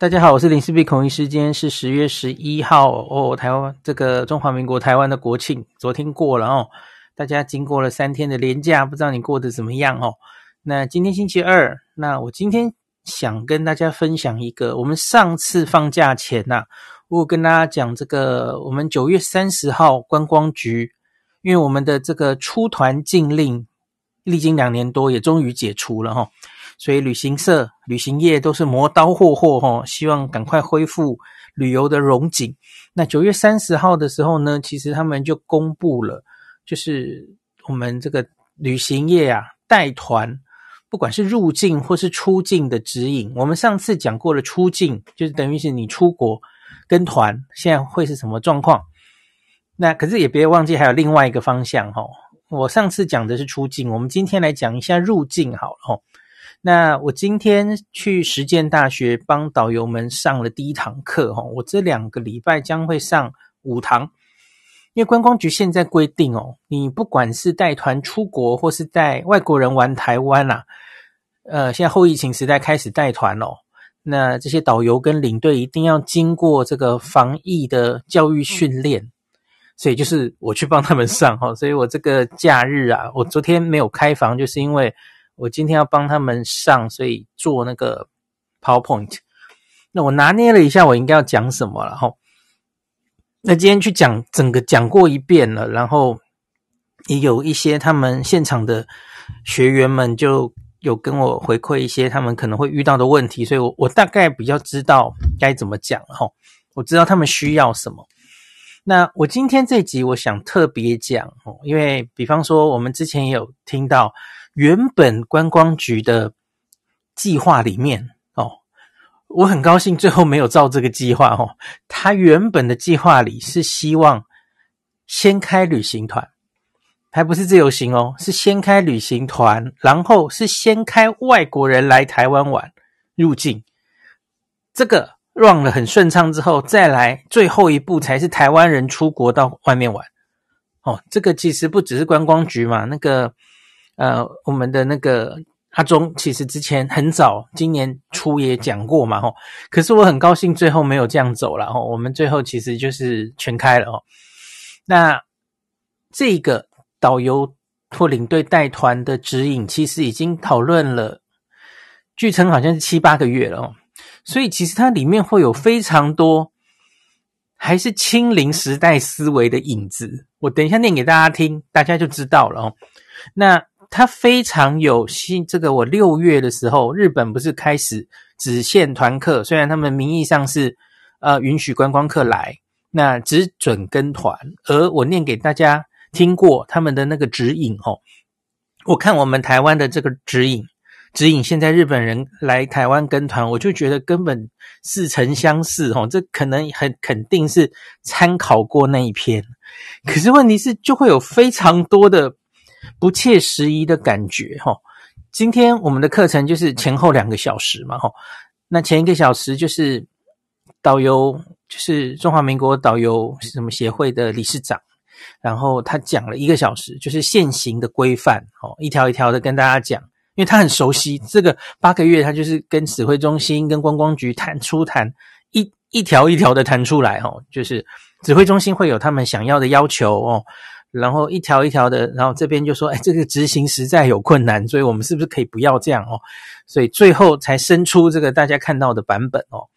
大家好，我是林氏璧孔医师。今天是十月十一号哦，台湾这个中华民国台湾的国庆昨天过了哦，大家经过了三天的连假，不知道你过得怎么样哦？那今天星期二，那我今天想跟大家分享一个，我们上次放假前呐、啊，我跟大家讲这个，我们九月三十号观光局，因为我们的这个出团禁令历经两年多，也终于解除了哈、哦。所以旅行社、旅行业都是磨刀霍霍哈，希望赶快恢复旅游的荣景。那九月三十号的时候呢，其实他们就公布了，就是我们这个旅行业啊，带团，不管是入境或是出境的指引。我们上次讲过了，出境就是等于是你出国跟团，现在会是什么状况？那可是也别忘记还有另外一个方向吼。我上次讲的是出境，我们今天来讲一下入境好了。那我今天去实践大学帮导游们上了第一堂课哈，我这两个礼拜将会上五堂，因为观光局现在规定哦，你不管是带团出国或是带外国人玩台湾啊，呃，现在后疫情时代开始带团哦，那这些导游跟领队一定要经过这个防疫的教育训练，所以就是我去帮他们上哈，所以我这个假日啊，我昨天没有开房，就是因为。我今天要帮他们上，所以做那个 PowerPoint。那我拿捏了一下，我应该要讲什么了哈。那今天去讲整个讲过一遍了，然后也有一些他们现场的学员们就有跟我回馈一些他们可能会遇到的问题，所以我我大概比较知道该怎么讲了哈。我知道他们需要什么。那我今天这集我想特别讲哦，因为比方说我们之前也有听到。原本观光局的计划里面哦，我很高兴最后没有照这个计划哦。他原本的计划里是希望先开旅行团，还不是自由行哦，是先开旅行团，然后是先开外国人来台湾玩入境，这个 run 了很顺畅之后，再来最后一步才是台湾人出国到外面玩哦。这个其实不只是观光局嘛，那个。呃，我们的那个阿忠其实之前很早，今年初也讲过嘛，吼。可是我很高兴最后没有这样走了，吼。我们最后其实就是全开了，哦。那这个导游或领队带团的指引，其实已经讨论了，据称好像是七八个月了，哦。所以其实它里面会有非常多还是清零时代思维的影子。我等一下念给大家听，大家就知道了，哦。那。它非常有新，这个我六月的时候，日本不是开始只限团客，虽然他们名义上是呃允许观光客来，那只准跟团。而我念给大家听过他们的那个指引哦，我看我们台湾的这个指引，指引现在日本人来台湾跟团，我就觉得根本似曾相识哦，这可能很肯定是参考过那一篇，可是问题是就会有非常多的。不切实际的感觉哈，今天我们的课程就是前后两个小时嘛哈，那前一个小时就是导游就是中华民国导游什么协会的理事长，然后他讲了一个小时，就是现行的规范，哦，一条一条的跟大家讲，因为他很熟悉这个八个月，他就是跟指挥中心、跟观光局谈出谈，一一条一条的谈出来，哦，就是指挥中心会有他们想要的要求，哦。然后一条一条的，然后这边就说：“哎，这个执行实在有困难，所以我们是不是可以不要这样哦？”所以最后才生出这个大家看到的版本哦。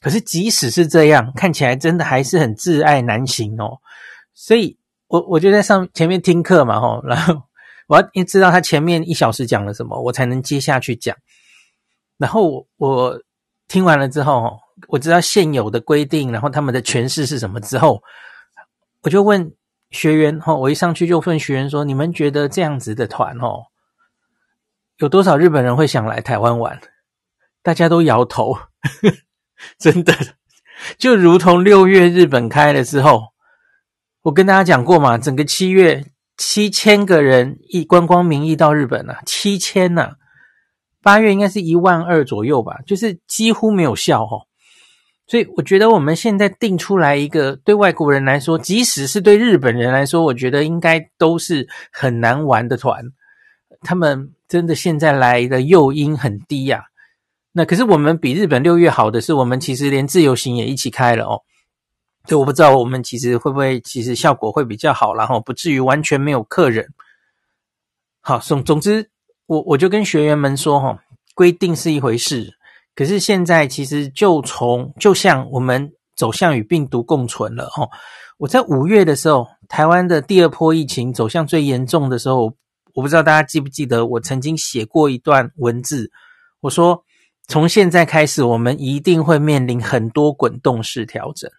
可是即使是这样，看起来真的还是很挚爱难行哦。所以我我就在上前面听课嘛，吼，然后我要知道他前面一小时讲了什么，我才能接下去讲。然后我听完了之后，我知道现有的规定，然后他们的诠释是什么之后，我就问。学员哈，我一上去就问学员说：“你们觉得这样子的团哦，有多少日本人会想来台湾玩？”大家都摇头，呵，真的，就如同六月日本开了之后，我跟大家讲过嘛，整个七月七千个人以观光名义到日本啊，七千呐，八月应该是一万二左右吧，就是几乎没有效哦。所以我觉得我们现在定出来一个对外国人来说，即使是对日本人来说，我觉得应该都是很难玩的团。他们真的现在来的诱因很低呀。那可是我们比日本六月好的是，我们其实连自由行也一起开了哦。所以我不知道我们其实会不会其实效果会比较好，然后不至于完全没有客人。好，总总之，我我就跟学员们说哈，规定是一回事。可是现在其实就从就像我们走向与病毒共存了哦。我在五月的时候，台湾的第二波疫情走向最严重的时候，我不知道大家记不记得，我曾经写过一段文字，我说从现在开始，我们一定会面临很多滚动式调整，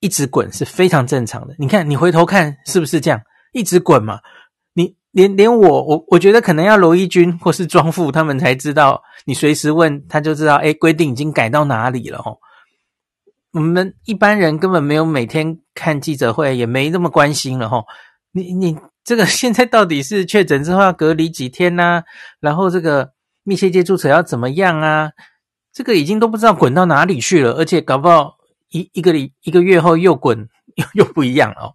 一直滚是非常正常的。你看，你回头看是不是这样，一直滚嘛？连连我我我觉得可能要罗一军或是庄富他们才知道，你随时问他就知道，诶，规定已经改到哪里了吼。我们一般人根本没有每天看记者会，也没那么关心了吼。你你这个 现在到底是确诊之后要隔离几天呐？然后这个密切接触者要怎么样啊？这个已经都不知道滚到哪里去了，而且搞不好一一个礼一个月后又滚又又不一样哦。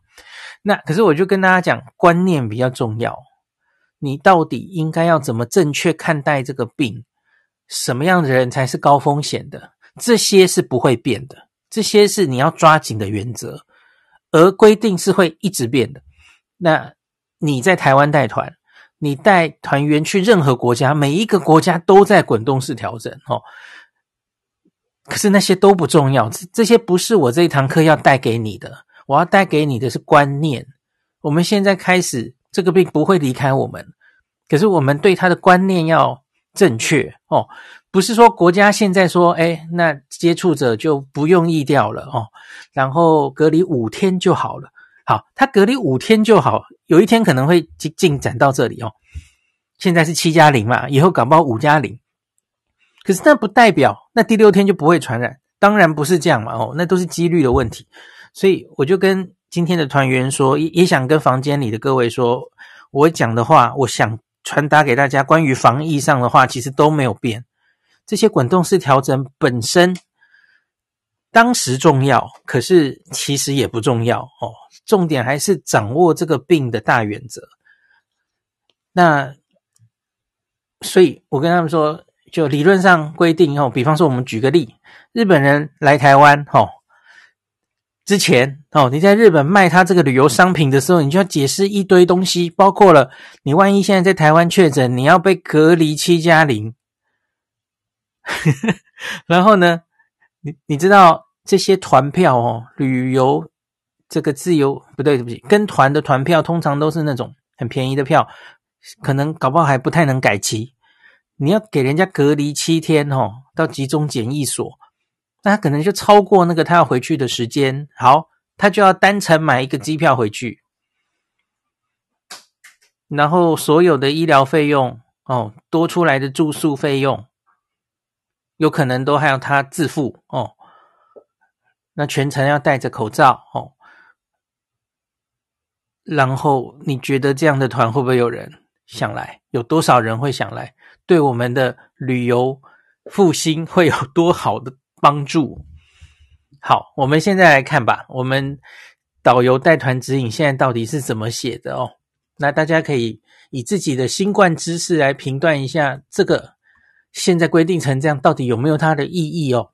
那可是我就跟大家讲，观念比较重要。你到底应该要怎么正确看待这个病？什么样的人才是高风险的？这些是不会变的，这些是你要抓紧的原则。而规定是会一直变的。那你在台湾带团，你带团员去任何国家，每一个国家都在滚动式调整哦。可是那些都不重要，这这些不是我这一堂课要带给你的。我要带给你的是观念。我们现在开始。这个病不会离开我们，可是我们对它的观念要正确哦，不是说国家现在说，哎，那接触者就不用疫掉了哦，然后隔离五天就好了。好，他隔离五天就好，有一天可能会进进展到这里哦。现在是七加零嘛，以后搞不好五加零，可是那不代表那第六天就不会传染，当然不是这样嘛哦，那都是几率的问题，所以我就跟。今天的团员说，也也想跟房间里的各位说，我讲的话，我想传达给大家关于防疫上的话，其实都没有变。这些滚动式调整本身当时重要，可是其实也不重要哦。重点还是掌握这个病的大原则。那所以我跟他们说，就理论上规定哦，比方说我们举个例，日本人来台湾，哦。之前哦，你在日本卖他这个旅游商品的时候，你就要解释一堆东西，包括了你万一现在在台湾确诊，你要被隔离七加零。然后呢，你你知道这些团票哦，旅游这个自由不对，对不起，跟团的团票通常都是那种很便宜的票，可能搞不好还不太能改期。你要给人家隔离七天哦，到集中检疫所。那他可能就超过那个他要回去的时间，好，他就要单程买一个机票回去，然后所有的医疗费用哦，多出来的住宿费用，有可能都还要他自付哦。那全程要戴着口罩哦，然后你觉得这样的团会不会有人想来？有多少人会想来？对我们的旅游复兴会有多好的帮助，好，我们现在来看吧，我们导游带团指引现在到底是怎么写的哦？那大家可以以自己的新冠知识来评断一下，这个现在规定成这样，到底有没有它的意义哦？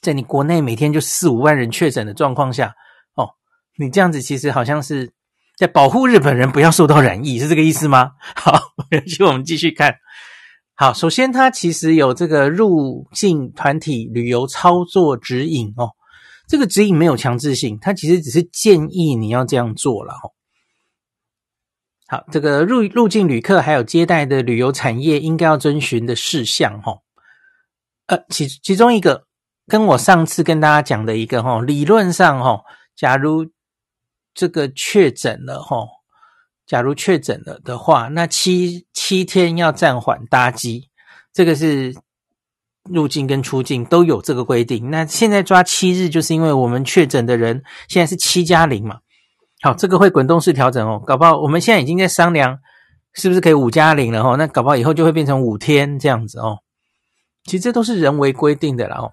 在你国内每天就四五万人确诊的状况下，哦，你这样子其实好像是在保护日本人不要受到染疫，是这个意思吗？好，我们继续看。好，首先它其实有这个入境团体旅游操作指引哦，这个指引没有强制性，它其实只是建议你要这样做了哦。好，这个入入境旅客还有接待的旅游产业应该要遵循的事项哦，呃，其其中一个。跟我上次跟大家讲的一个哈，理论上哈，假如这个确诊了哈，假如确诊了的话，那七七天要暂缓搭机，这个是入境跟出境都有这个规定。那现在抓七日，就是因为我们确诊的人现在是七加零嘛，好，这个会滚动式调整哦，搞不好我们现在已经在商量是不是可以五加零了哈，那搞不好以后就会变成五天这样子哦。其实这都是人为规定的啦哦。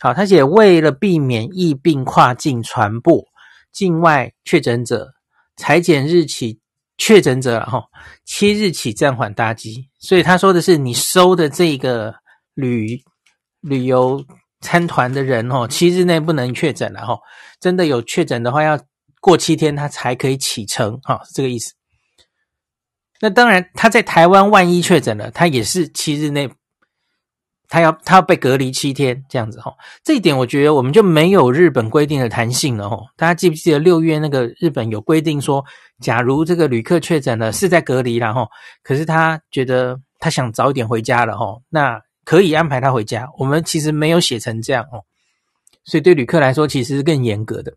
好，他写为了避免疫病跨境传播，境外确诊者采检日起确诊者哈，七日起暂缓搭机。所以他说的是，你收的这个旅旅游参团的人哦，七日内不能确诊了哈。真的有确诊的话，要过七天他才可以启程哈，是这个意思。那当然，他在台湾万一确诊了，他也是七日内。他要他要被隔离七天这样子哈，这一点我觉得我们就没有日本规定的弹性了哈。大家记不记得六月那个日本有规定说，假如这个旅客确诊了是在隔离了哈，可是他觉得他想早点回家了哈，那可以安排他回家。我们其实没有写成这样哦，所以对旅客来说其实是更严格的。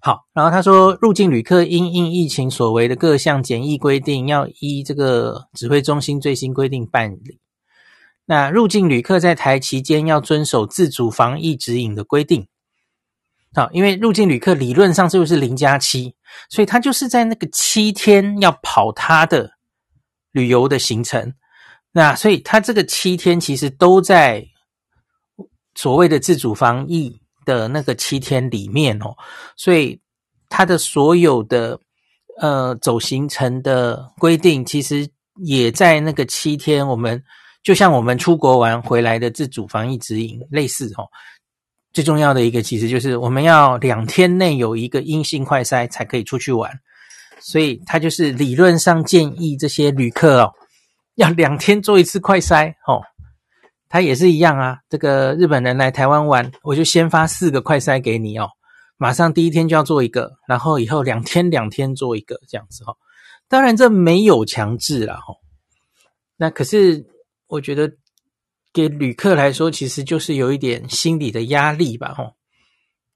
好，然后他说入境旅客因应疫情所为的各项检疫规定，要依这个指挥中心最新规定办理。那入境旅客在台期间要遵守自主防疫指引的规定，好，因为入境旅客理论上就是零加七，所以他就是在那个七天要跑他的旅游的行程，那所以他这个七天其实都在所谓的自主防疫的那个七天里面哦，所以他的所有的呃走行程的规定，其实也在那个七天我们。就像我们出国玩回来的自主防疫指引类似哦，最重要的一个其实就是我们要两天内有一个阴性快筛才可以出去玩，所以他就是理论上建议这些旅客哦，要两天做一次快筛哦。他也是一样啊，这个日本人来台湾玩，我就先发四个快筛给你哦，马上第一天就要做一个，然后以后两天两天做一个这样子哦。当然这没有强制啦哦，那可是。我觉得给旅客来说，其实就是有一点心理的压力吧，吼。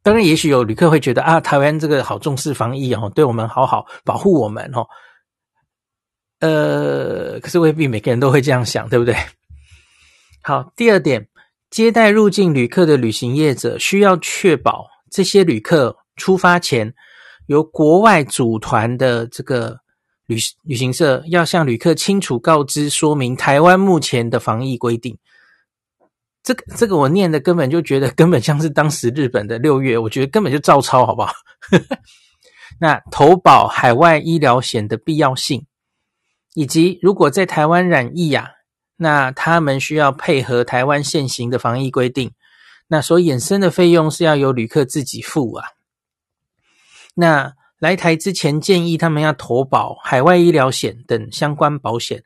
当然，也许有旅客会觉得啊，台湾这个好重视防疫哦，对我们好好保护我们哦。呃，可是未必每个人都会这样想，对不对？好，第二点，接待入境旅客的旅行业者需要确保这些旅客出发前由国外组团的这个。旅旅行社要向旅客清楚告知说明台湾目前的防疫规定。这个这个我念的根本就觉得 根本像是当时日本的六月，我觉得根本就照抄，好不好？那投保海外医疗险的必要性，以及如果在台湾染疫呀、啊，那他们需要配合台湾现行的防疫规定，那所衍生的费用是要由旅客自己付啊。那。来台之前，建议他们要投保海外医疗险等相关保险，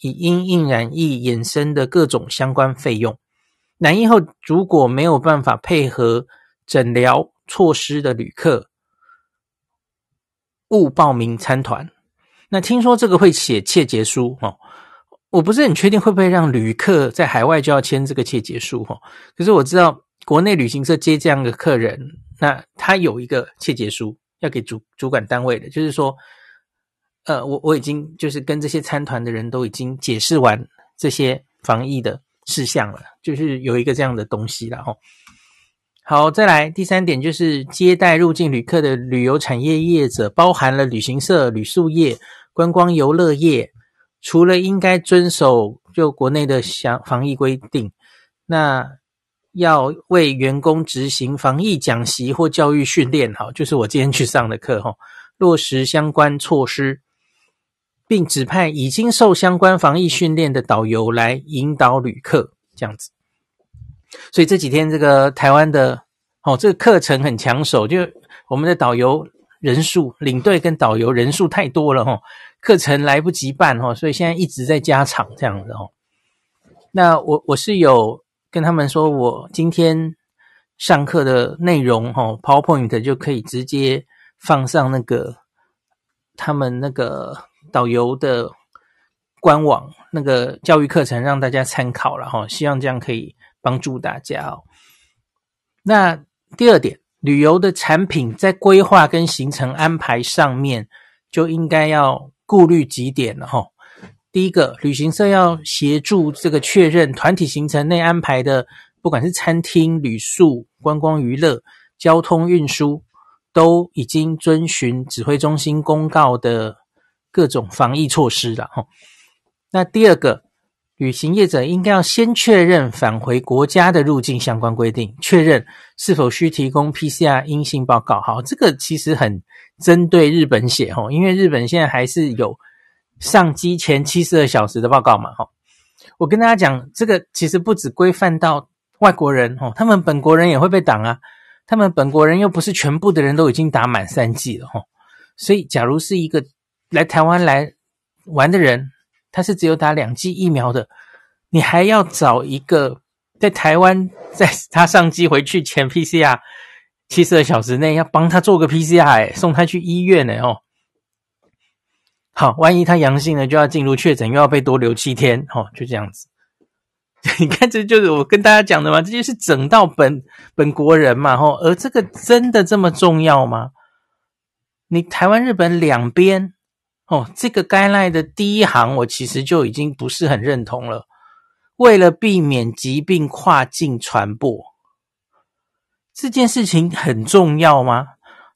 以因应染疫衍生的各种相关费用。染疫后如果没有办法配合诊疗措施的旅客，勿报名参团。那听说这个会写切结书哦，我不是很确定会不会让旅客在海外就要签这个切结书哦。可是我知道国内旅行社接这样的客人，那他有一个切结书。要给主主管单位的，就是说，呃，我我已经就是跟这些参团的人都已经解释完这些防疫的事项了，就是有一个这样的东西了哦。好，再来第三点，就是接待入境旅客的旅游产业业者，包含了旅行社、旅宿业、观光游乐业，除了应该遵守就国内的相防疫规定，那要为员工执行防疫讲习或教育训练，哈，就是我今天去上的课，哈，落实相关措施，并指派已经受相关防疫训练的导游来引导旅客，这样子。所以这几天这个台湾的，哦，这个课程很抢手，就我们的导游人数、领队跟导游人数太多了，哈，课程来不及办，哈，所以现在一直在加场这样子，哈。那我我是有。跟他们说，我今天上课的内容，哈，PowerPoint 就可以直接放上那个他们那个导游的官网那个教育课程，让大家参考了哈。希望这样可以帮助大家哦。那第二点，旅游的产品在规划跟行程安排上面，就应该要顾虑几点了哈。第一个，旅行社要协助这个确认团体行程内安排的，不管是餐厅、旅宿、观光娱乐、交通运输，都已经遵循指挥中心公告的各种防疫措施了哈。那第二个，旅行业者应该要先确认返回国家的入境相关规定，确认是否需提供 PCR 阴性报告。好，这个其实很针对日本写哈，因为日本现在还是有。上机前七十二小时的报告嘛，哈，我跟大家讲，这个其实不只规范到外国人，哈，他们本国人也会被挡啊。他们本国人又不是全部的人都已经打满三剂了，哈，所以假如是一个来台湾来玩的人，他是只有打两剂疫苗的，你还要找一个在台湾在他上机回去前 PCR 七十二小时内要帮他做个 PCR，送他去医院呢，哦。好，万一他阳性了，就要进入确诊，又要被多留七天，哦，就这样子。你看，这就是我跟大家讲的嘛，这就是整到本本国人嘛，吼。而这个真的这么重要吗？你台湾、日本两边，哦，这个 guideline 的第一行，我其实就已经不是很认同了。为了避免疾病跨境传播，这件事情很重要吗？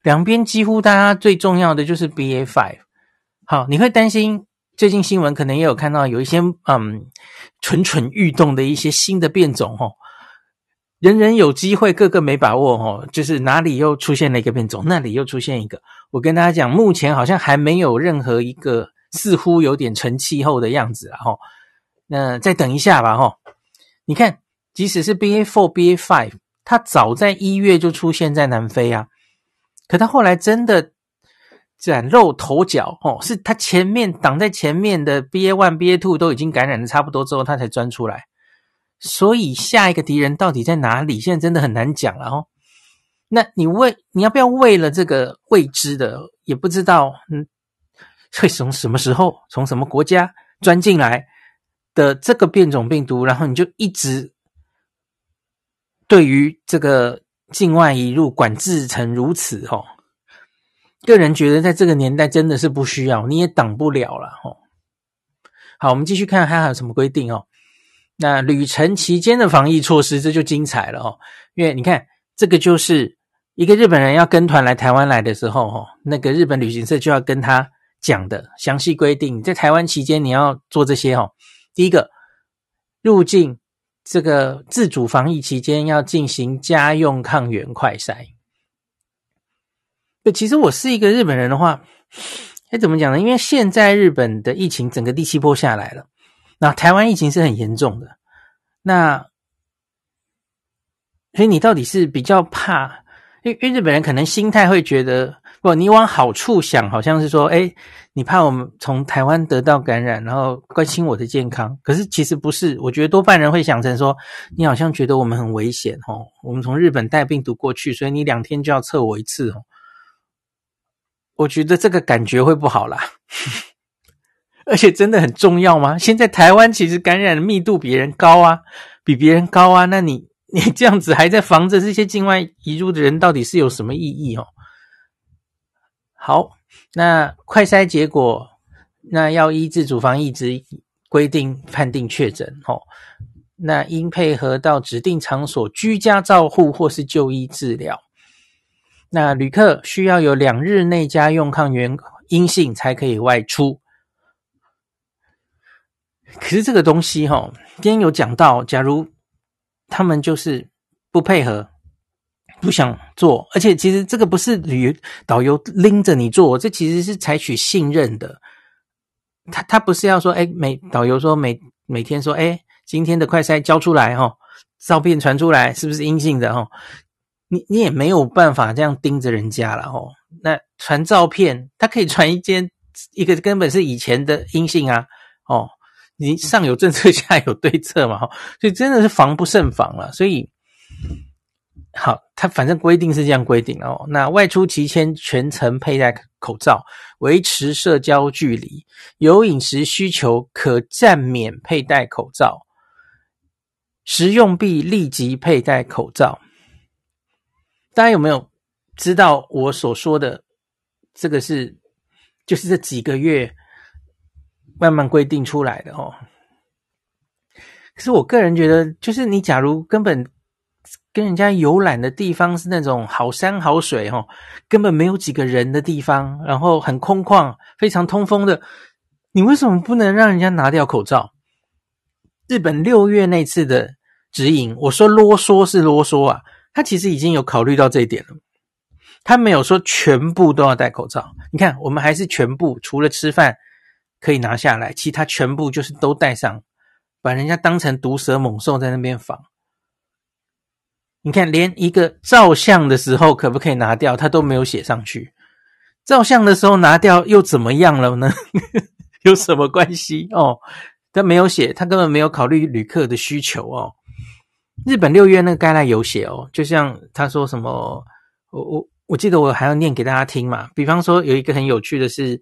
两边几乎大家最重要的就是 BA five。好，你会担心最近新闻可能也有看到有一些嗯蠢蠢欲动的一些新的变种哦，人人有机会，个个没把握哦，就是哪里又出现了一个变种，那里又出现一个。我跟大家讲，目前好像还没有任何一个似乎有点成气候的样子啊哈。那再等一下吧哈。你看，即使是 BA four、BA five，它早在一月就出现在南非啊，可它后来真的。崭露头角哦，是他前面挡在前面的 BA one、BA two 都已经感染的差不多之后，他才钻出来。所以下一个敌人到底在哪里？现在真的很难讲了哦。那你为你要不要为了这个未知的，也不知道嗯，会从什么时候从什么国家钻进来的这个变种病毒，然后你就一直对于这个境外移入管制成如此哦？个人觉得，在这个年代真的是不需要，你也挡不了了吼。好，我们继续看还有什么规定哦。那旅程期间的防疫措施，这就精彩了哦。因为你看，这个就是一个日本人要跟团来台湾来的时候，哈，那个日本旅行社就要跟他讲的详细规定，在台湾期间你要做这些哦。第一个，入境这个自主防疫期间要进行家用抗原快筛。对其实我是一个日本人的话，该怎么讲呢？因为现在日本的疫情整个第七波下来了，那台湾疫情是很严重的，那所以你到底是比较怕？因为因日本人可能心态会觉得，不，你往好处想，好像是说，诶，你怕我们从台湾得到感染，然后关心我的健康。可是其实不是，我觉得多半人会想成说，你好像觉得我们很危险哦，我们从日本带病毒过去，所以你两天就要测我一次哦。我觉得这个感觉会不好啦，而且真的很重要吗？现在台湾其实感染的密度比人高啊，比别人高啊，那你你这样子还在防着这些境外移入的人，到底是有什么意义哦？好，那快筛结果，那要依自主防疫之规定判定确诊哦，那应配合到指定场所居家照护或是就医治疗。那旅客需要有两日内家用抗原阴性才可以外出。可是这个东西哈，今天有讲到，假如他们就是不配合，不想做，而且其实这个不是旅导游拎着你做，这其实是采取信任的。他他不是要说，哎，每导游说每每天说，哎，今天的快筛交出来哈，照片传出来是不是阴性的哈？你你也没有办法这样盯着人家了哦。那传照片，他可以传一件一个根本是以前的阴性啊，哦，你上有政策下有对策嘛哈，所以真的是防不胜防了。所以好，他反正规定是这样规定哦。那外出期间全程佩戴口罩。维持社交距离，有饮食需求可暂免佩戴口罩，食用必立即佩戴口罩。大家有没有知道我所说的这个是就是这几个月慢慢规定出来的哦？可是我个人觉得，就是你假如根本。跟人家游览的地方是那种好山好水哦，根本没有几个人的地方，然后很空旷，非常通风的。你为什么不能让人家拿掉口罩？日本六月那次的指引，我说啰嗦是啰嗦啊，他其实已经有考虑到这一点了。他没有说全部都要戴口罩。你看，我们还是全部，除了吃饭可以拿下来，其他全部就是都戴上，把人家当成毒蛇猛兽在那边防。你看，连一个照相的时候可不可以拿掉，他都没有写上去。照相的时候拿掉又怎么样了呢？有什么关系哦？他没有写，他根本没有考虑旅客的需求哦。日本六月那个甘濑有写哦，就像他说什么，我我我记得我还要念给大家听嘛。比方说有一个很有趣的是，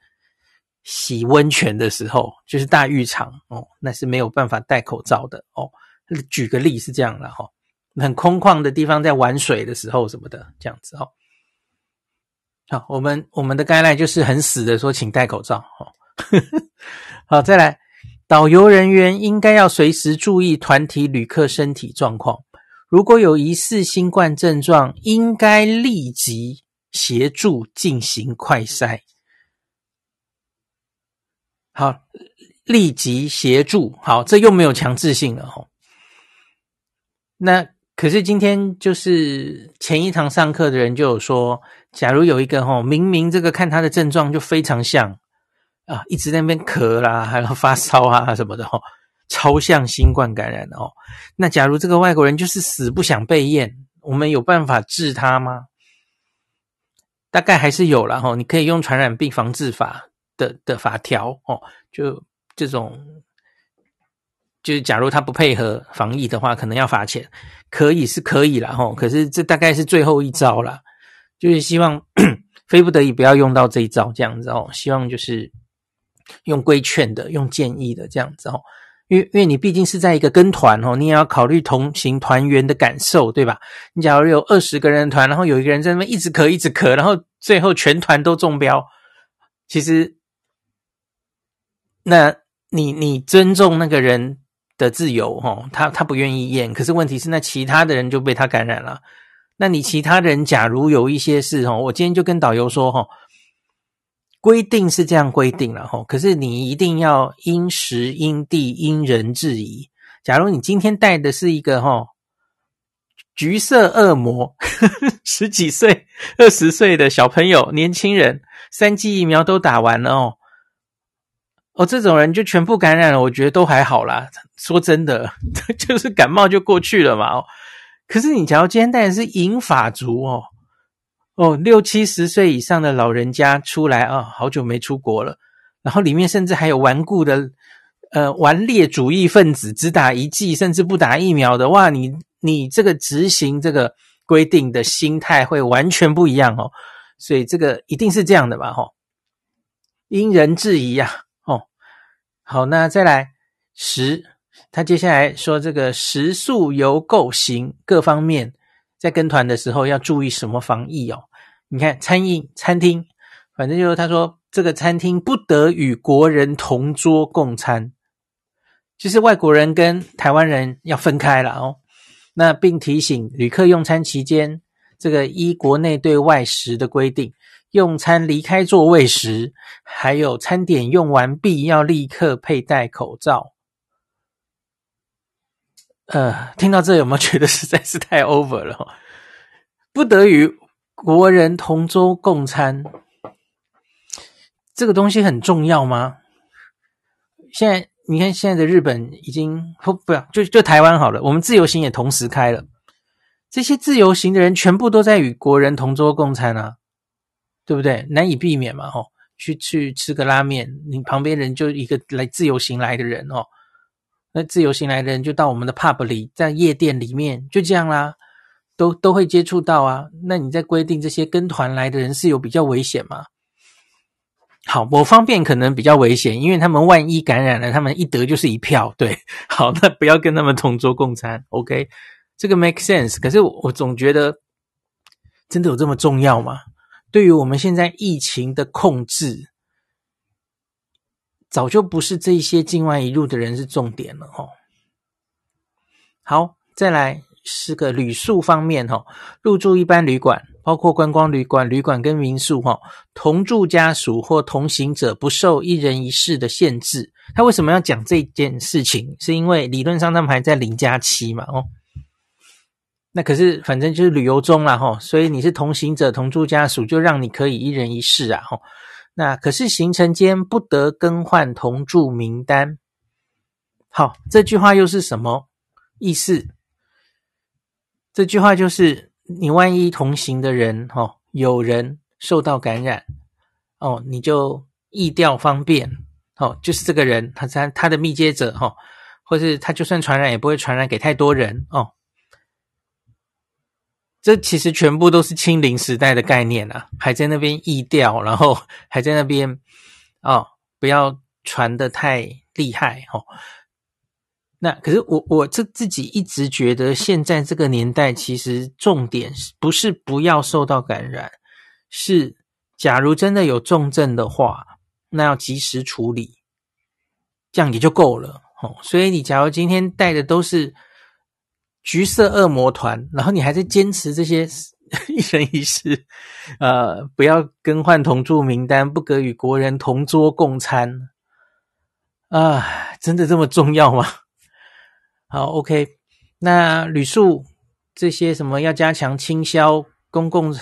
洗温泉的时候，就是大浴场哦，那是没有办法戴口罩的哦。举个例是这样了哈。很空旷的地方，在玩水的时候什么的，这样子哦。好，我们我们的 guideline 就是很死的说，请戴口罩哦。好，再来，导游人员应该要随时注意团体旅客身体状况，如果有疑似新冠症状，应该立即协助进行快筛。好，立即协助，好，这又没有强制性了哦。那。可是今天就是前一堂上课的人就有说，假如有一个齁，明明这个看他的症状就非常像啊，一直在那边咳啦，还有发烧啊什么的哦，超像新冠感染的哦。那假如这个外国人就是死不想被验，我们有办法治他吗？大概还是有啦齁，你可以用传染病防治法的的法条哦，就这种。就是假如他不配合防疫的话，可能要罚钱，可以是可以啦齁，可是这大概是最后一招啦，就是希望 非不得已不要用到这一招这样子哦。希望就是用规劝的、用建议的这样子哦，因为因为你毕竟是在一个跟团哦，你也要考虑同行团员的感受，对吧？你假如有二十个人团，然后有一个人在那边一直咳、一直咳，然后最后全团都中标，其实那你你尊重那个人的自由，哈，他他不愿意验，可是问题是，那其他的人就被他感染了。那你其他人，假如有一些事，哈，我今天就跟导游说，哈，规定是这样规定了，哈，可是你一定要因时因地因人制宜。假如你今天带的是一个，哈，橘色恶魔，十几岁、二十岁的小朋友、年轻人，三剂疫苗都打完了哦。哦，这种人就全部感染了，我觉得都还好啦。说真的，就是感冒就过去了嘛。可是你假如今天带的是银发族哦，哦，六七十岁以上的老人家出来啊，好久没出国了，然后里面甚至还有顽固的呃顽劣主义分子，只打一剂甚至不打疫苗的，哇，你你这个执行这个规定的心态会完全不一样哦。所以这个一定是这样的吧？哈，因人制宜呀。哦好，那再来十，他接下来说这个食宿游购行各方面，在跟团的时候要注意什么防疫哦？你看餐饮餐厅，反正就是他说这个餐厅不得与国人同桌共餐，就是外国人跟台湾人要分开了哦。那并提醒旅客用餐期间，这个依国内对外食的规定。用餐离开座位时，还有餐点用完毕要立刻佩戴口罩。呃，听到这有没有觉得实在是太 over 了？不得与国人同桌共餐，这个东西很重要吗？现在你看，现在的日本已经不不要，就就台湾好了，我们自由行也同时开了，这些自由行的人全部都在与国人同桌共餐啊，对不对？难以避免嘛，吼，去去吃个拉面，你旁边人就一个来自由行来的人哦。那自由行来的人就到我们的 pub 里，在夜店里面就这样啦，都都会接触到啊。那你在规定这些跟团来的人是有比较危险吗？好，我方便可能比较危险，因为他们万一感染了，他们一得就是一票。对，好，那不要跟他们同桌共餐。OK，这个 make sense。可是我，我总觉得，真的有这么重要吗？对于我们现在疫情的控制。早就不是这些境外移入的人是重点了齁。好，再来是个旅宿方面齁，入住一般旅馆，包括观光旅馆、旅馆跟民宿齁，同住家属或同行者不受一人一室的限制。他为什么要讲这件事情？是因为理论上他们还在零加七嘛？哦，那可是反正就是旅游中啦哈，所以你是同行者、同住家属，就让你可以一人一室啊哈。那可是行程间不得更换同住名单。好，这句话又是什么意思？这句话就是你万一同行的人哦，有人受到感染哦，你就易调方便哦，就是这个人他他他的密接者哈，或是他就算传染也不会传染给太多人哦。这其实全部都是清零时代的概念啊，还在那边疫调，然后 还在那边哦，不要传得太厉害哦。那可是我我这自己一直觉得，现在这个年代其实重点不是不要受到感染，是假如真的有重症的话，那要及时处理，这样也就够了哦。所以你假如今天带的都是。橘色恶魔团，然后你还在坚持这些 一人一室，呃，不要更换同住名单，不可与国人同桌共餐，啊，真的这么重要吗？好，OK，那旅宿这些什么要加强清消，公共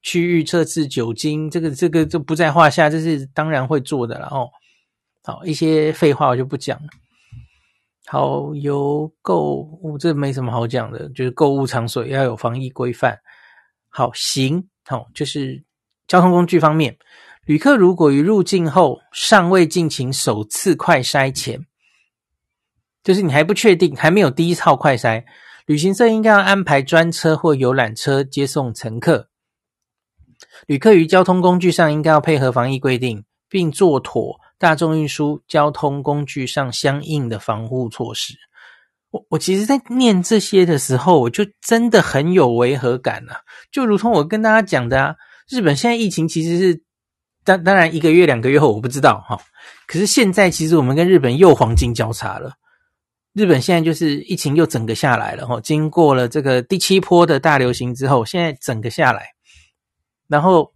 区域测试酒精，这个这个就不在话下，这是当然会做的了哦。好，一些废话我就不讲了。好，游购物，这没什么好讲的，就是购物场所要有防疫规范。好，行，好，就是交通工具方面，旅客如果于入境后尚未进行首次快筛前，就是你还不确定，还没有第一套快筛，旅行社应该要安排专车或游览车接送乘客。旅客于交通工具上应该要配合防疫规定，并做妥。大众运输交通工具上相应的防护措施，我我其实，在念这些的时候，我就真的很有违和感啊！就如同我跟大家讲的啊，日本现在疫情其实是当当然一个月两个月后我不知道哈，可是现在其实我们跟日本又黄金交叉了，日本现在就是疫情又整个下来了哈，经过了这个第七波的大流行之后，现在整个下来，然后。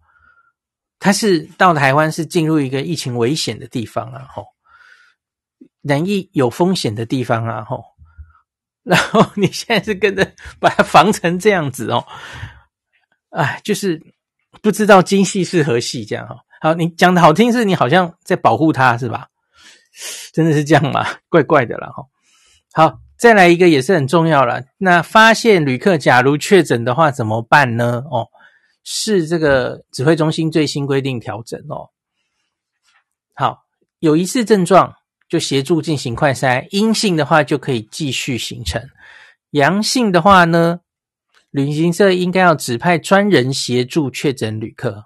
他是到台湾是进入一个疫情危险的地方啊，吼，人疫有风险的地方啊，吼，然后你现在是跟着把它防成这样子哦，哎，就是不知道今夕是何夕这样哈。好，你讲的好听是你好像在保护他是吧？真的是这样吗？怪怪的啦，哈。好，再来一个也是很重要了，那发现旅客假如确诊的话怎么办呢？哦。是这个指挥中心最新规定调整哦。好，有疑似症状就协助进行快筛，阴性的话就可以继续行程。阳性的话呢，旅行社应该要指派专人协助确诊旅客。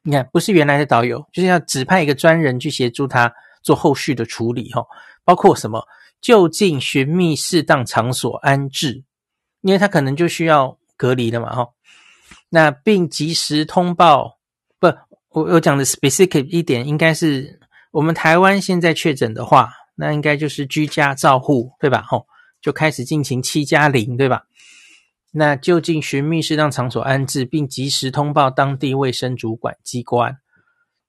你看，不是原来的导游，就是要指派一个专人去协助他做后续的处理哦。包括什么，就近寻觅适当场所安置，因为他可能就需要隔离的嘛，哈。那并及时通报，不，我我讲的 specific 一点，应该是我们台湾现在确诊的话，那应该就是居家照护，对吧？吼，就开始进行七加零，对吧？那就近寻觅适当场所安置，并及时通报当地卫生主管机关。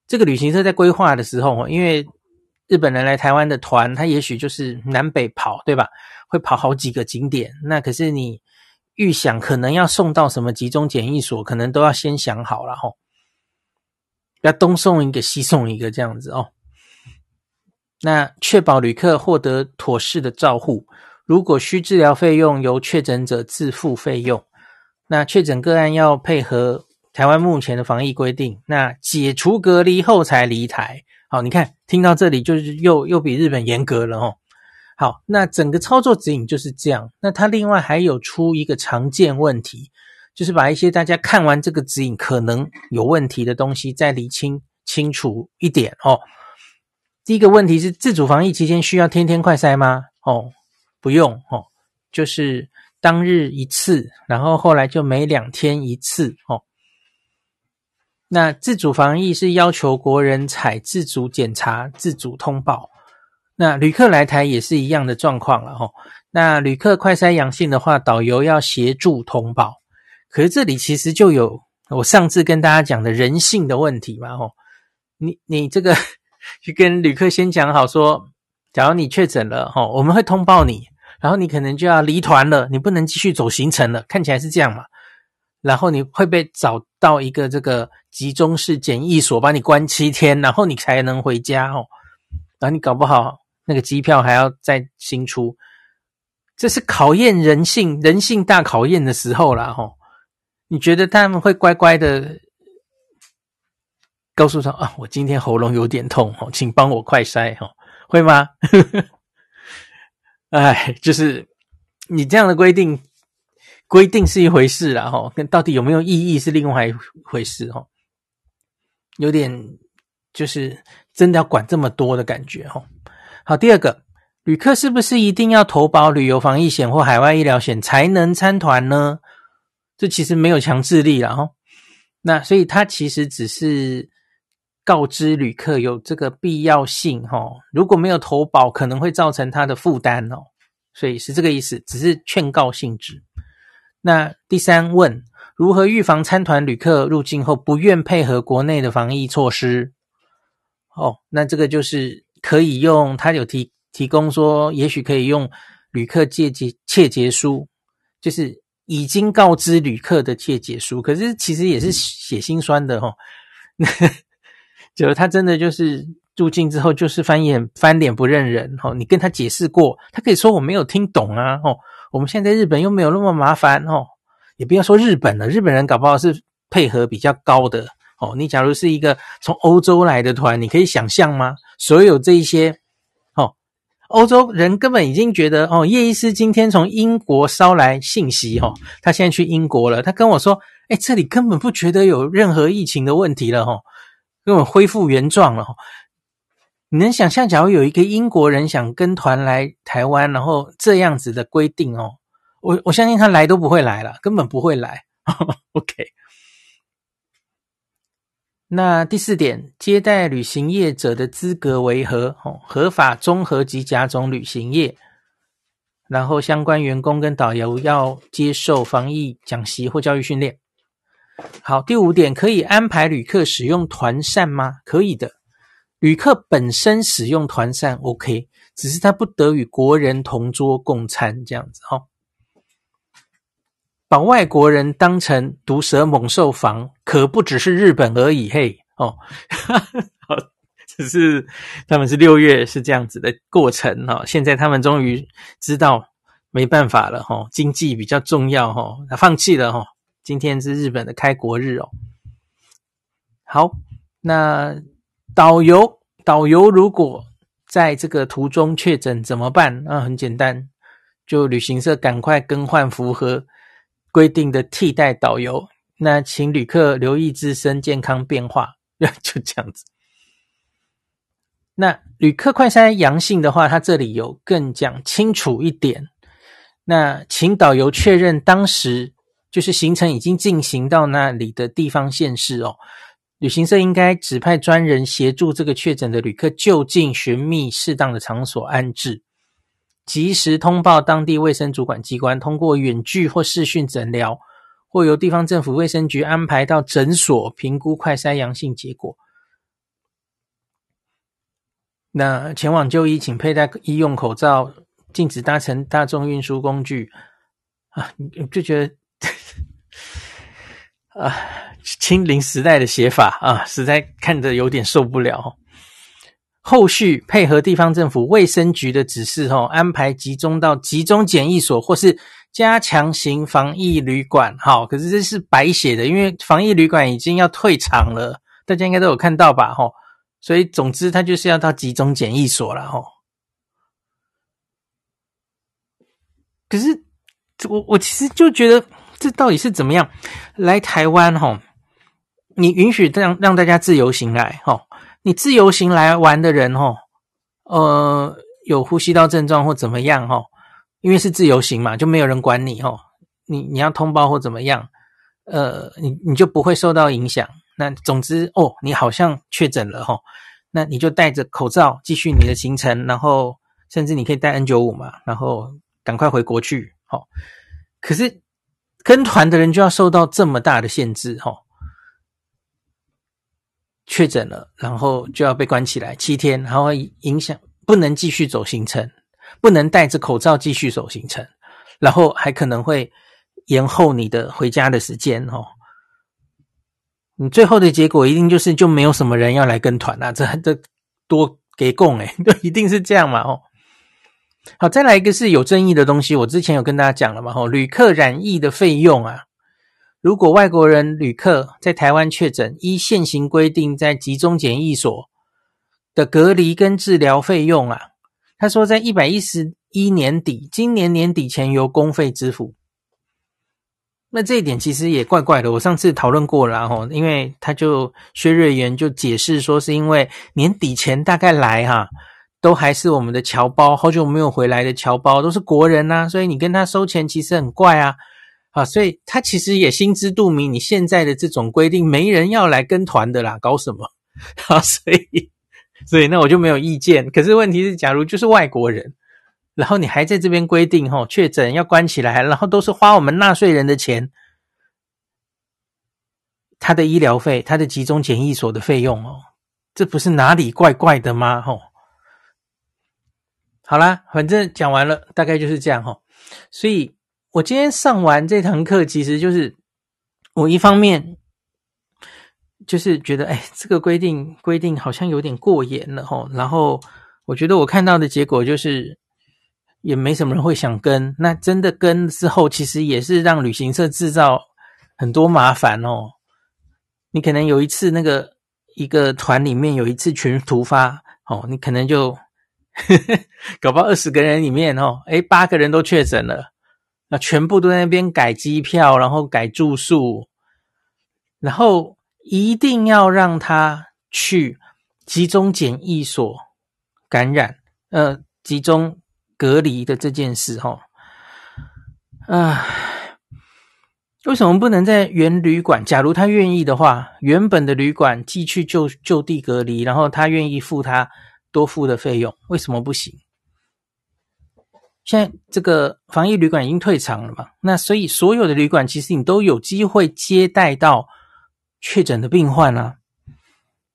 这个旅行社在规划的时候，因为日本人来台湾的团，他也许就是南北跑，对吧？会跑好几个景点。那可是你预想可能要送到什么集中检疫所，可能都要先想好了吼。要东送一个，西送一个这样子哦。那确保旅客获得妥适的照护。如果需治疗费用，由确诊者自付费用。那确诊个案要配合台湾目前的防疫规定。那解除隔离后才离台。好，你看，听到这里就是又又比日本严格了哦。好，那整个操作指引就是这样。那它另外还有出一个常见问题，就是把一些大家看完这个指引可能有问题的东西再理清清楚一点哦。第一个问题是，自主防疫期间需要天天快筛吗？哦，不用哦，就是当日一次，然后后来就每两天一次哦。那自主防疫是要求国人采自主检查、自主通报。那旅客来台也是一样的状况了吼。那旅客快筛阳性的话，导游要协助通报。可是这里其实就有我上次跟大家讲的人性的问题嘛吼。你你这个去 跟旅客先讲好说，假如你确诊了吼，我们会通报你，然后你可能就要离团了，你不能继续走行程了，看起来是这样嘛。然后你会被找到一个这个集中式检疫所，把你关七天，然后你才能回家哦。然后你搞不好那个机票还要再新出，这是考验人性、人性大考验的时候了哈。你觉得他们会乖乖的告诉他啊？我今天喉咙有点痛哦，请帮我快筛哈，会吗？哎，就是你这样的规定。规定是一回事啦，哈，跟到底有没有意义是另外一回事，哈，有点就是真的要管这么多的感觉，哈。好，第二个，旅客是不是一定要投保旅游防疫险或海外医疗险才能参团呢？这其实没有强制力了，哈。那所以它其实只是告知旅客有这个必要性，哈。如果没有投保，可能会造成他的负担哦，所以是这个意思，只是劝告性质。那第三问，如何预防参团旅客入境后不愿配合国内的防疫措施？哦，那这个就是可以用，他有提提供说，也许可以用旅客借结窃结书，就是已经告知旅客的窃结书。可是其实也是写心酸的哈、哦，就他真的就是入境之后就是翻眼翻脸不认人哈、哦。你跟他解释过，他可以说我没有听懂啊，哦。我们现在日本又没有那么麻烦哦，也不要说日本了，日本人搞不好是配合比较高的哦。你假如是一个从欧洲来的团，你可以想象吗？所有这一些哦，欧洲人根本已经觉得哦，叶医师今天从英国捎来信息哦，他现在去英国了，他跟我说，哎，这里根本不觉得有任何疫情的问题了哦，根本恢复原状了。你能想象，假如有一个英国人想跟团来台湾，然后这样子的规定哦，我我相信他来都不会来了，根本不会来。OK，那第四点，接待旅行业者的资格为何？哦，合法综合及甲种旅行业，然后相关员工跟导游要接受防疫讲习或教育训练。好，第五点，可以安排旅客使用团膳吗？可以的。旅客本身使用团膳 OK，只是他不得与国人同桌共餐这样子、哦。把外国人当成毒蛇猛兽防，可不只是日本而已嘿哦。好，只是他们是六月是这样子的过程哈、现在他们终于知道没办法了哈、哦，经济比较重要哈、他放弃了哈、今天是日本的开国日哦。好，那。导游，导游如果在这个途中确诊怎么办？那很简单，就旅行社赶快更换符合规定的替代导游。那请旅客留意自身健康变化，就这样子。那旅客快筛阳性的话，他这里有更讲清楚一点。那请导游确认当时就是行程已经进行到那里的地方县市哦。旅行社应该指派专人协助这个确诊的旅客就近寻觅适当的场所安置，及时通报当地卫生主管机关，通过远距或视讯诊疗，或由地方政府卫生局安排到诊所评估快筛阳性结果。那前往就医，请佩戴医用口罩，禁止搭乘大众运输工具啊，就觉得 啊，清零时代的写法啊，实在看着有点受不了。后续配合地方政府卫生局的指示，吼，安排集中到集中检疫所或是加强型防疫旅馆。好，可是这是白写的，因为防疫旅馆已经要退场了，大家应该都有看到吧？吼，所以总之他就是要到集中检疫所了。吼，可是我我其实就觉得这到底是怎么样？来台湾，吼，你允许让让大家自由行来，吼。你自由行来玩的人，吼，呃，有呼吸道症状或怎么样，吼，因为是自由行嘛，就没有人管你，吼，你你要通报或怎么样，呃，你你就不会受到影响。那总之，哦，你好像确诊了，吼，那你就戴着口罩继续你的行程，然后甚至你可以戴 N95 嘛，然后赶快回国去，吼。可是跟团的人就要受到这么大的限制，吼。确诊了，然后就要被关起来七天，然后影响不能继续走行程，不能戴着口罩继续走行程，然后还可能会延后你的回家的时间哦。你最后的结果一定就是就没有什么人要来跟团啊，这这多给供诶，就 一定是这样嘛哦。好，再来一个是有争议的东西，我之前有跟大家讲了嘛吼，旅客染疫的费用啊。如果外国人旅客在台湾确诊，依现行规定，在集中检疫所的隔离跟治疗费用啊，他说在一百一十一年底，今年年底前由公费支付。那这一点其实也怪怪的，我上次讨论过了哈，因为他就薛瑞元就解释说，是因为年底前大概来哈，都还是我们的侨胞，好久没有回来的侨胞都是国人呐，所以你跟他收钱其实很怪啊。啊，所以他其实也心知肚明，你现在的这种规定，没人要来跟团的啦，搞什么？啊，所以，所以那我就没有意见。可是问题是，假如就是外国人，然后你还在这边规定，吼，确诊要关起来，然后都是花我们纳税人的钱，他的医疗费，他的集中检疫所的费用，哦，这不是哪里怪怪的吗？吼，好啦，反正讲完了，大概就是这样，吼，所以。我今天上完这堂课，其实就是我一方面就是觉得，哎，这个规定规定好像有点过严了吼。然后我觉得我看到的结果就是，也没什么人会想跟。那真的跟之后，其实也是让旅行社制造很多麻烦哦。你可能有一次那个一个团里面有一次群突发哦，你可能就呵 呵搞不好二十个人里面哦，哎，八个人都确诊了。那全部都在那边改机票，然后改住宿，然后一定要让他去集中检疫所感染，呃，集中隔离的这件事，哈，啊，为什么不能在原旅馆？假如他愿意的话，原本的旅馆继续就就地隔离，然后他愿意付他多付的费用，为什么不行？现在这个防疫旅馆已经退场了嘛？那所以所有的旅馆其实你都有机会接待到确诊的病患啊。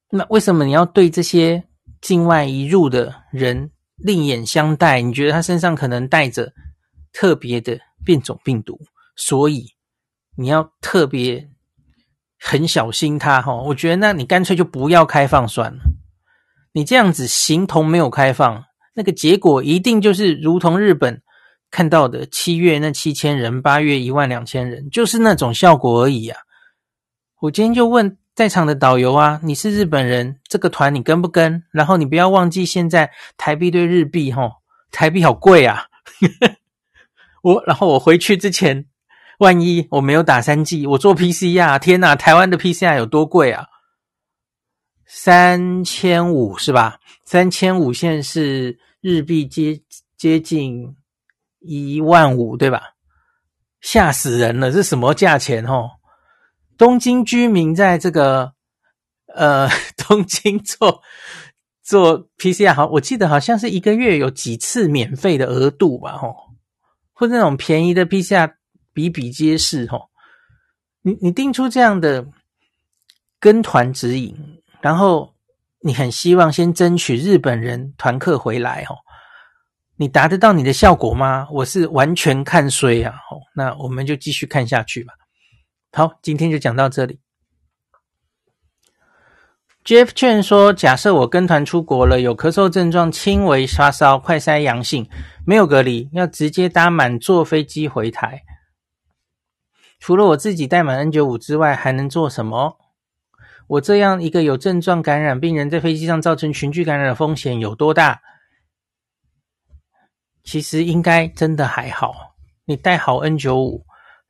那为什么你要对这些境外移入的人另眼相待？你觉得他身上可能带着特别的变种病毒，所以你要特别很小心他哈？我觉得那你干脆就不要开放算了。你这样子形同没有开放。那个结果一定就是如同日本看到的七月那七千人，八月一万两千人，就是那种效果而已啊！我今天就问在场的导游啊，你是日本人，这个团你跟不跟？然后你不要忘记现在台币对日币，吼，台币好贵啊！我然后我回去之前，万一我没有打三 G，，我做 PCR，天哪，台湾的 PCR 有多贵啊？三千五是吧？三千五现在是日币接接近一万五，对吧？吓死人了，这什么价钱哦？东京居民在这个呃 东京做做 PCR，好，我记得好像是一个月有几次免费的额度吧？吼，或者那种便宜的 PCR 比比皆是吼。你你定出这样的跟团指引。然后你很希望先争取日本人团客回来哦，你达得到你的效果吗？我是完全看衰啊！哦，那我们就继续看下去吧。好，今天就讲到这里。Jeff 劝说：“假设我跟团出国了，有咳嗽症状，轻微发烧，快筛阳性，没有隔离，要直接搭满座飞机回台。除了我自己带满 N95 之外，还能做什么？我这样一个有症状感染病人，在飞机上造成群聚感染的风险有多大？其实应该真的还好，你带好 N95，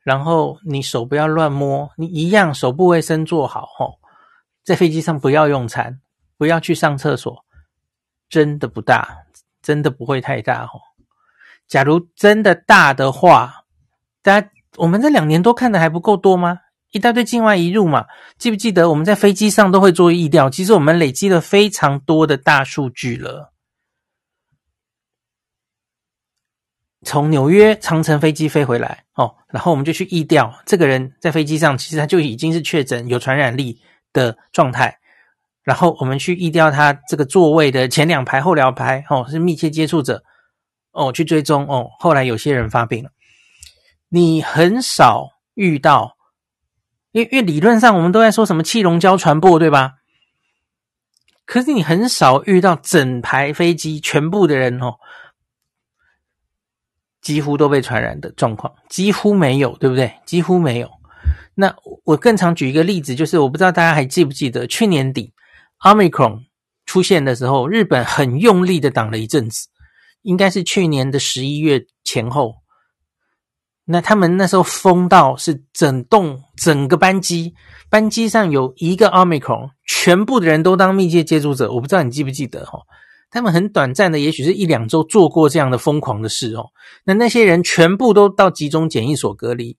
然后你手不要乱摸，你一样手部卫生做好吼。”在飞机上不要用餐，不要去上厕所，真的不大，真的不会太大哦。假如真的大的话，大家我们这两年多看的还不够多吗？一大堆境外移入嘛，记不记得我们在飞机上都会做疫调？其实我们累积了非常多的大数据了。从纽约长程飞机飞回来哦，然后我们就去疫调，这个人在飞机上其实他就已经是确诊有传染力的状态，然后我们去疫调他这个座位的前两排、后两排，哦，是密切接触者，哦，去追踪，哦，后来有些人发病了。你很少遇到，因为因为理论上我们都在说什么气溶胶传播，对吧？可是你很少遇到整排飞机全部的人，哦，几乎都被传染的状况，几乎没有，对不对？几乎没有。那我更常举一个例子，就是我不知道大家还记不记得去年底 Omicron 出现的时候，日本很用力的挡了一阵子，应该是去年的十一月前后。那他们那时候封到是整栋整个班机，班机上有一个 Omicron，全部的人都当密切接触者。我不知道你记不记得哈？他们很短暂的，也许是一两周做过这样的疯狂的事哦。那那些人全部都到集中检疫所隔离。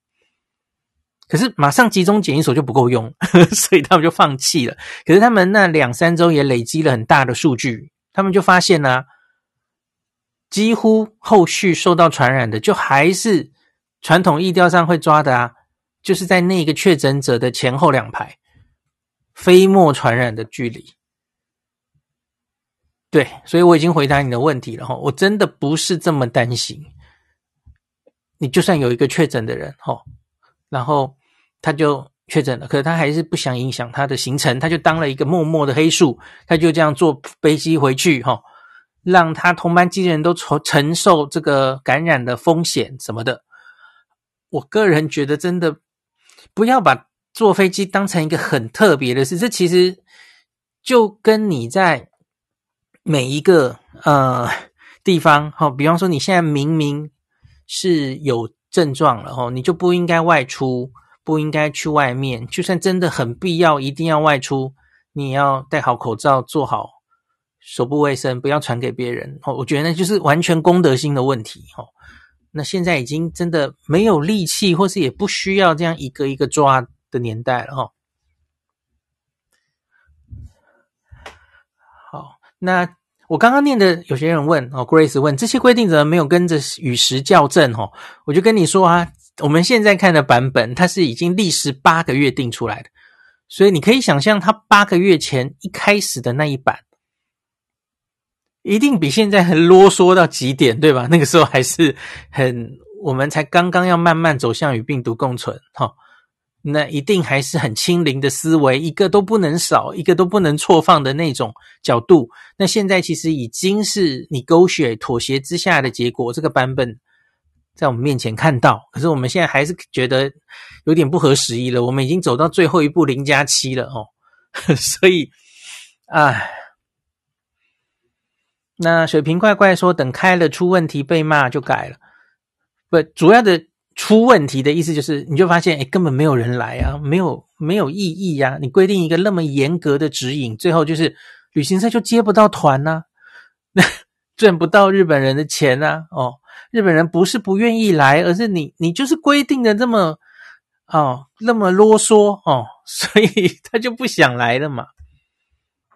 可是马上集中检疫所就不够用，所以他们就放弃了。可是他们那两三周也累积了很大的数据，他们就发现呢、几乎后续受到传染的就还是传统疫调上会抓的啊，就是在那个确诊者的前后两排，飞沫传染的距离。对，所以我已经回答你的问题了哈，我真的不是这么担心。你就算有一个确诊的人哈。然后他就确诊了，可是他还是不想影响他的行程，他就当了一个默默的黑数，他就这样坐飞机回去，哈，让他同班机人都承承受这个感染的风险什么的。我个人觉得，真的不要把坐飞机当成一个很特别的事，这其实就跟你在每一个呃地方，哈，比方说你现在明明是有。症状了吼，你就不应该外出，不应该去外面。就算真的很必要，一定要外出，你也要戴好口罩，做好手部卫生，不要传给别人。哦，我觉得那就是完全公德心的问题。哦，那现在已经真的没有力气，或是也不需要这样一个一个抓的年代了。哈，好，那。我刚刚念的，有些人问哦，Grace 问这些规定怎么没有跟着与时校正？哦，我就跟你说啊，我们现在看的版本，它是已经历时八个月定出来的，所以你可以想象，它八个月前一开始的那一版，一定比现在很啰嗦到极点，对吧？那个时候还是很，我们才刚刚要慢慢走向与病毒共存，哈。那一定还是很清零的思维，一个都不能少，一个都不能错放的那种角度。那现在其实已经是你勾选妥协之下的结果，这个版本在我们面前看到。可是我们现在还是觉得有点不合时宜了。我们已经走到最后一步零加七了哦，所以，唉，那水瓶怪怪说，等开了出问题被骂就改了，不，主要的。出问题的意思就是，你就发现，哎，根本没有人来啊，没有没有意义呀。你规定一个那么严格的指引，最后就是旅行社就接不到团呐，那 赚不到日本人的钱呐。哦，日本人不是不愿意来，而是你你就是规定的这么哦那么啰嗦哦，所以他就不想来了嘛。